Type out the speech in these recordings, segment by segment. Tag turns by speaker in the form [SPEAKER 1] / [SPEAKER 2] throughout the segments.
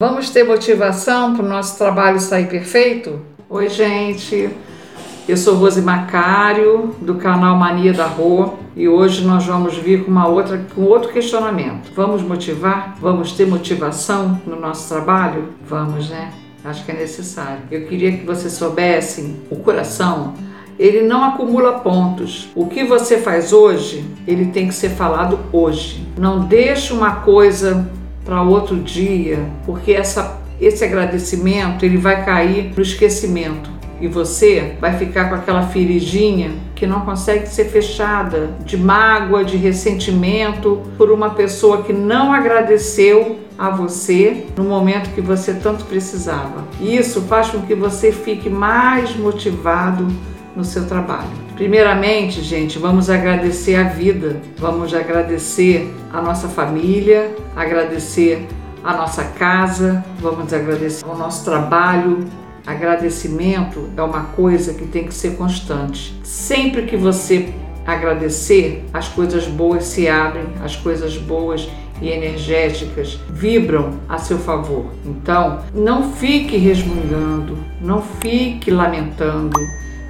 [SPEAKER 1] Vamos ter motivação para o nosso trabalho sair perfeito? Oi, gente. Eu sou Rose Macário, do canal Mania da Rua, e hoje nós vamos vir com uma outra com outro questionamento. Vamos motivar? Vamos ter motivação no nosso trabalho? Vamos, né? Acho que é necessário. Eu queria que vocês soubessem, o coração ele não acumula pontos. O que você faz hoje, ele tem que ser falado hoje. Não deixe uma coisa para outro dia, porque essa, esse agradecimento ele vai cair no esquecimento e você vai ficar com aquela feridinha que não consegue ser fechada de mágoa, de ressentimento por uma pessoa que não agradeceu a você no momento que você tanto precisava. Isso faz com que você fique mais motivado no seu trabalho. Primeiramente, gente, vamos agradecer a vida, vamos agradecer a nossa família, agradecer a nossa casa, vamos agradecer o nosso trabalho. Agradecimento é uma coisa que tem que ser constante. Sempre que você agradecer, as coisas boas se abrem, as coisas boas e energéticas vibram a seu favor. Então, não fique resmungando, não fique lamentando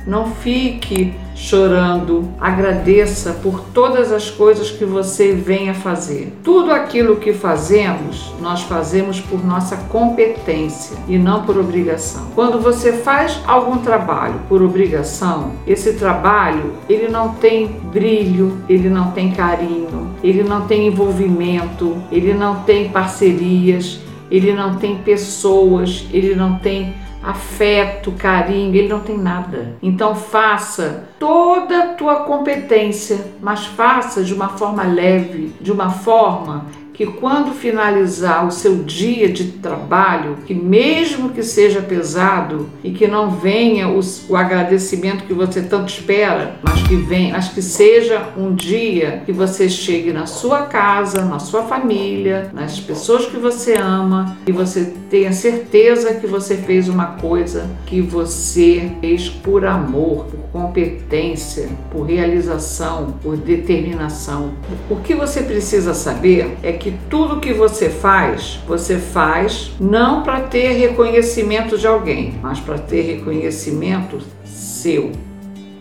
[SPEAKER 1] não fique chorando, agradeça por todas as coisas que você vem a fazer. Tudo aquilo que fazemos, nós fazemos por nossa competência e não por obrigação. Quando você faz algum trabalho por obrigação, esse trabalho, ele não tem brilho, ele não tem carinho, ele não tem envolvimento, ele não tem parcerias, ele não tem pessoas, ele não tem afeto, carinho, ele não tem nada. Então faça toda a tua competência, mas faça de uma forma leve, de uma forma que quando finalizar o seu dia de trabalho, que mesmo que seja pesado e que não venha o, o agradecimento que você tanto espera, mas que venha, mas que seja um dia que você chegue na sua casa, na sua família, nas pessoas que você ama e você tenha certeza que você fez uma coisa que você fez por amor, por competência, por realização, por determinação. O que você precisa saber é que que tudo que você faz, você faz não para ter reconhecimento de alguém, mas para ter reconhecimento seu,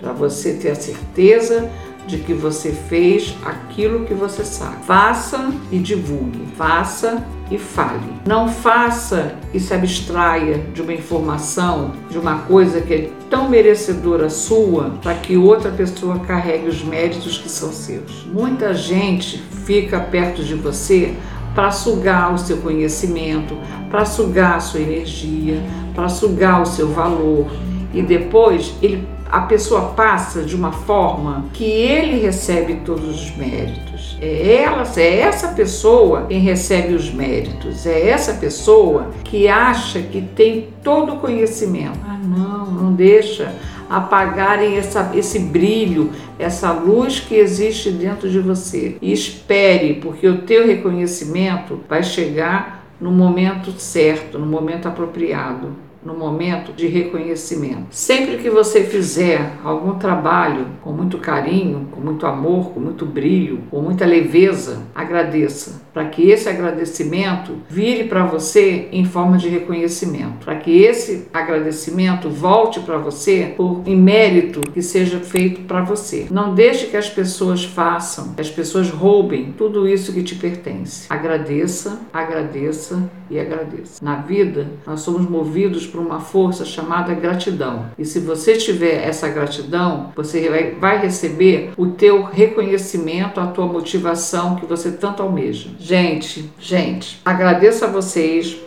[SPEAKER 1] para você ter a certeza de que você fez aquilo que você sabe. Faça e divulgue, faça e fale. Não faça e se abstraia de uma informação, de uma coisa que é tão merecedora sua, para que outra pessoa carregue os méritos que são seus. Muita gente fica perto de você para sugar o seu conhecimento, para sugar a sua energia, para sugar o seu valor e depois ele a pessoa passa de uma forma que ele recebe todos os méritos. É ela, é essa pessoa quem recebe os méritos. É essa pessoa que acha que tem todo o conhecimento. Ah, não, não deixa apagarem essa, esse brilho, essa luz que existe dentro de você. E espere, porque o teu reconhecimento vai chegar no momento certo, no momento apropriado no momento de reconhecimento. Sempre que você fizer algum trabalho com muito carinho, com muito amor, com muito brilho, com muita leveza, agradeça, para que esse agradecimento vire para você em forma de reconhecimento, para que esse agradecimento volte para você por em mérito que seja feito para você. Não deixe que as pessoas façam, que as pessoas roubem tudo isso que te pertence. Agradeça, agradeça e agradeça. Na vida, nós somos movidos por uma força chamada gratidão. E se você tiver essa gratidão, você vai receber o teu reconhecimento, a tua motivação que você tanto almeja. Gente, gente, agradeço a vocês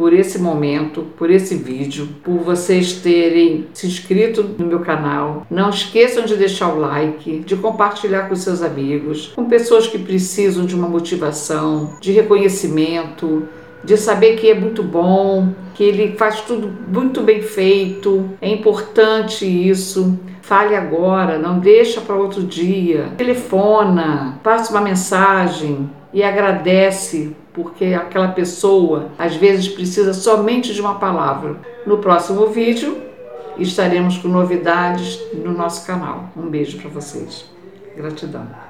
[SPEAKER 1] por esse momento, por esse vídeo, por vocês terem se inscrito no meu canal. Não esqueçam de deixar o like, de compartilhar com seus amigos, com pessoas que precisam de uma motivação, de reconhecimento, de saber que é muito bom, que ele faz tudo muito bem feito. É importante isso. Fale agora, não deixa para outro dia. Telefona, passe uma mensagem e agradece porque aquela pessoa às vezes precisa somente de uma palavra. No próximo vídeo estaremos com novidades no nosso canal. Um beijo para vocês. Gratidão.